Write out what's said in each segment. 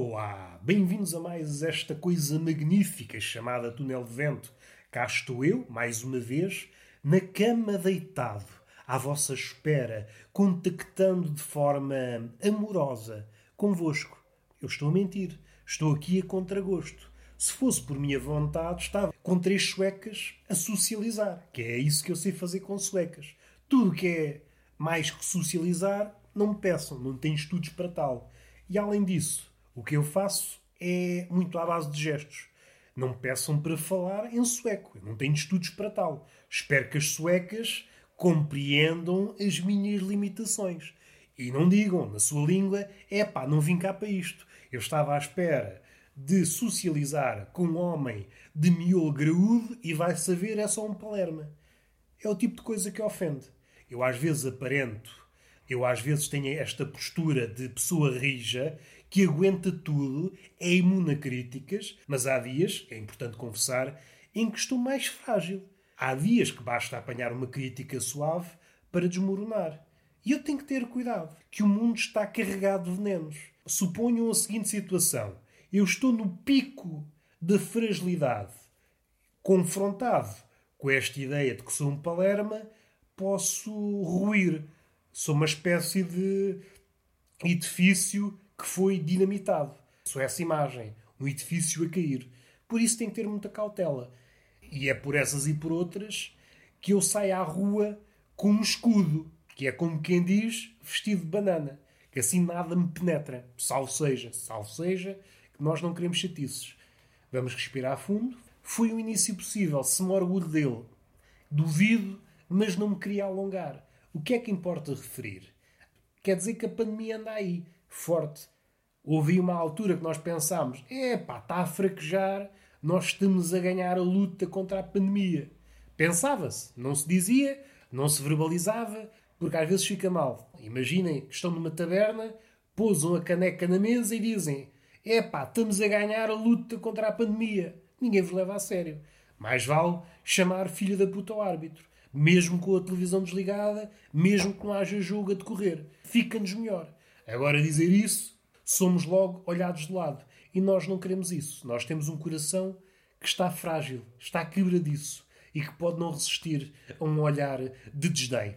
Olá, bem-vindos a mais esta coisa magnífica chamada Túnel de Vento. Cá estou eu, mais uma vez, na cama deitado, à vossa espera, contactando de forma amorosa convosco. Eu estou a mentir, estou aqui a contragosto. Se fosse por minha vontade, estava com três suecas a socializar, que é isso que eu sei fazer com suecas. Tudo que é mais que socializar, não me peçam, não tenho estudos para tal. E além disso, o que eu faço é muito à base de gestos. Não me peçam para falar em sueco, eu não tenho estudos para tal. Espero que as suecas compreendam as minhas limitações. E não digam na sua língua, é pá, não vim cá para isto. Eu estava à espera de socializar com um homem de miolo graúdo e vai saber é só um palerma. É o tipo de coisa que ofende. Eu às vezes aparento eu às vezes tenho esta postura de pessoa rija que aguenta tudo, é imune a críticas, mas há dias, é importante confessar, em que estou mais frágil. Há dias que basta apanhar uma crítica suave para desmoronar. E eu tenho que ter cuidado, que o mundo está carregado de venenos. Suponham a seguinte situação: eu estou no pico da fragilidade, confrontado com esta ideia de que sou um palerma, posso ruir Sou uma espécie de edifício que foi dinamitado. Sou essa imagem, um edifício a cair. Por isso tem que ter muita cautela. E é por essas e por outras que eu saio à rua com um escudo, que é como quem diz, vestido de banana, que assim nada me penetra. Salvo seja, salvo seja, que nós não queremos chatices. Vamos respirar fundo. Foi o início possível, se me orgulho dele. Duvido, mas não me queria alongar. O que é que importa referir? Quer dizer que a pandemia anda aí, forte. Houve uma altura que nós pensámos: epá, está a fraquejar, nós estamos a ganhar a luta contra a pandemia. Pensava-se, não se dizia, não se verbalizava, porque às vezes fica mal. Imaginem que estão numa taberna, pousam a caneca na mesa e dizem: epá, estamos a ganhar a luta contra a pandemia. Ninguém vos leva a sério. Mais vale chamar filho da puta ao árbitro mesmo com a televisão desligada, mesmo que não haja jogo a decorrer. Fica-nos melhor. Agora, dizer isso, somos logo olhados de lado. E nós não queremos isso. Nós temos um coração que está frágil, está quebradiço e que pode não resistir a um olhar de desdém.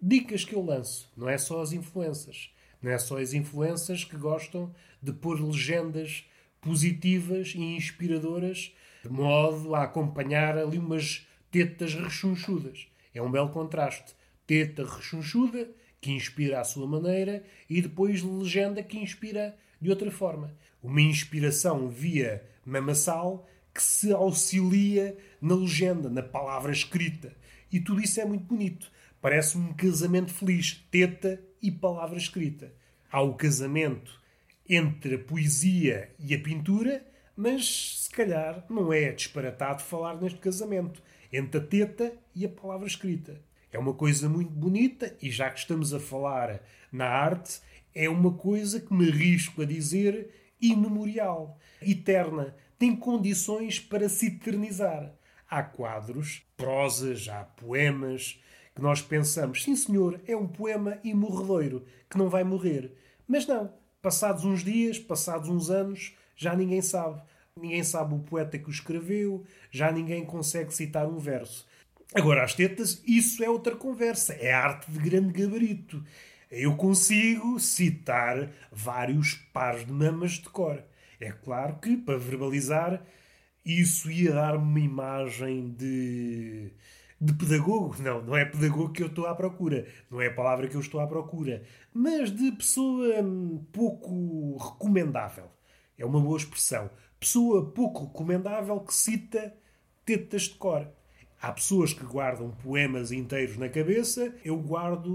Dicas que eu lanço, não é só as influências. Não é só as influências que gostam de pôr legendas positivas e inspiradoras de modo a acompanhar ali umas tetas rechonchudas. É um belo contraste. Teta rechonchuda, que inspira à sua maneira, e depois legenda que inspira de outra forma. Uma inspiração via mamassal que se auxilia na legenda, na palavra escrita. E tudo isso é muito bonito. Parece um casamento feliz, teta e palavra escrita. Há o casamento entre a poesia e a pintura, mas se calhar não é disparatado falar neste casamento entre a teta e a palavra escrita. É uma coisa muito bonita e já que estamos a falar na arte, é uma coisa que me arrisco a dizer imemorial, eterna, tem condições para se eternizar. Há quadros, prosas, há poemas que nós pensamos, sim senhor, é um poema imorredoiro que não vai morrer. Mas não, passados uns dias, passados uns anos, já ninguém sabe ninguém sabe o poeta que o escreveu, já ninguém consegue citar um verso. Agora, as tetas, isso é outra conversa, é arte de grande gabarito. Eu consigo citar vários pares de mamas de cor. É claro que, para verbalizar, isso ia dar-me uma imagem de, de pedagogo. Não, não é pedagogo que eu estou à procura. Não é a palavra que eu estou à procura. Mas de pessoa hum, pouco recomendável. É uma boa expressão pessoa pouco recomendável que cita tetas de cor. Há pessoas que guardam poemas inteiros na cabeça, eu guardo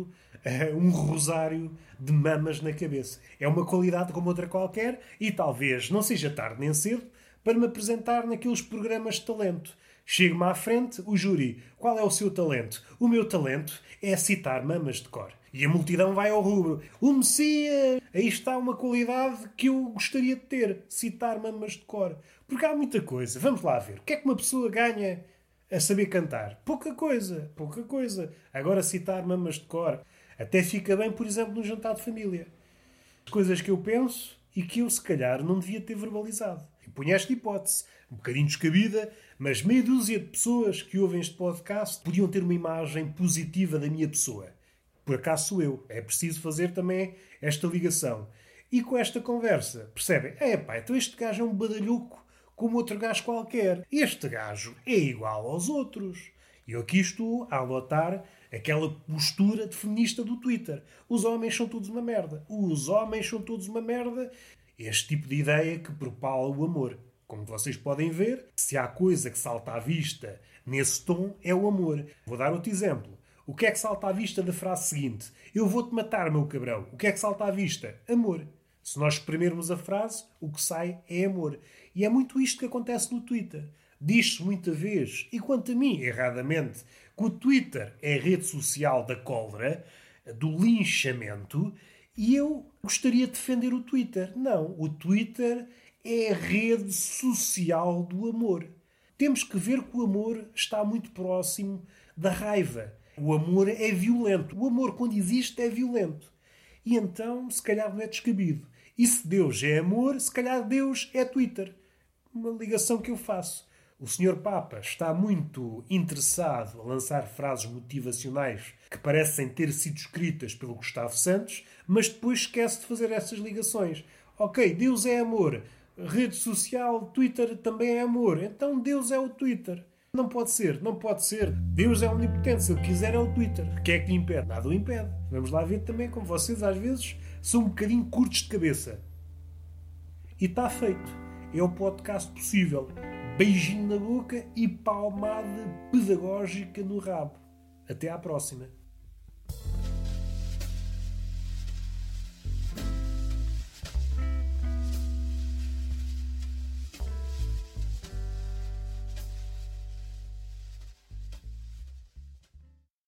uh, um rosário de mamas na cabeça. É uma qualidade como outra qualquer e talvez não seja tarde nem cedo para me apresentar naqueles programas de talento. Chego-me à frente, o júri, qual é o seu talento? O meu talento é citar mamas de cor. E a multidão vai ao rubro. O Messias! Aí está uma qualidade que eu gostaria de ter. Citar mamas de cor. Porque há muita coisa. Vamos lá ver. O que é que uma pessoa ganha a saber cantar? Pouca coisa. Pouca coisa. Agora citar mamas de cor. Até fica bem, por exemplo, no jantar de família. As coisas que eu penso e que eu, se calhar, não devia ter verbalizado. E ponho esta hipótese, um bocadinho descabida, mas meia dúzia de pessoas que ouvem este podcast podiam ter uma imagem positiva da minha pessoa. Por acaso sou eu. É preciso fazer também esta ligação. E com esta conversa, percebem? É pá, então este gajo é um badalhoco como outro gajo qualquer. Este gajo é igual aos outros. E eu aqui estou a adotar aquela postura de feminista do Twitter. Os homens são todos uma merda. Os homens são todos uma merda. Este tipo de ideia que propala o amor. Como vocês podem ver, se há coisa que salta à vista nesse tom, é o amor. Vou dar outro exemplo. O que é que salta à vista da frase seguinte? Eu vou-te matar, meu cabrão. O que é que salta à vista? Amor. Se nós exprimirmos a frase, o que sai é amor. E é muito isto que acontece no Twitter. Diz-se muita vez, e quanto a mim, erradamente, que o Twitter é a rede social da cólera, do linchamento, e eu gostaria de defender o Twitter. Não, o Twitter é a rede social do amor. Temos que ver que o amor está muito próximo da raiva. O amor é violento. O amor, quando existe, é violento. E então, se calhar, não é descabido. E se Deus é amor, se calhar Deus é Twitter. Uma ligação que eu faço. O Sr. Papa está muito interessado a lançar frases motivacionais que parecem ter sido escritas pelo Gustavo Santos, mas depois esquece de fazer essas ligações. Ok, Deus é amor. Rede social, Twitter também é amor. Então Deus é o Twitter. Não pode ser, não pode ser. Deus é omnipotente. Se ele quiser, é o Twitter. O que é que lhe impede? Nada o impede. Vamos lá ver também como vocês, às vezes, são um bocadinho curtos de cabeça. E está feito. É o podcast possível. Beijinho na boca e palmada pedagógica no rabo. Até à próxima.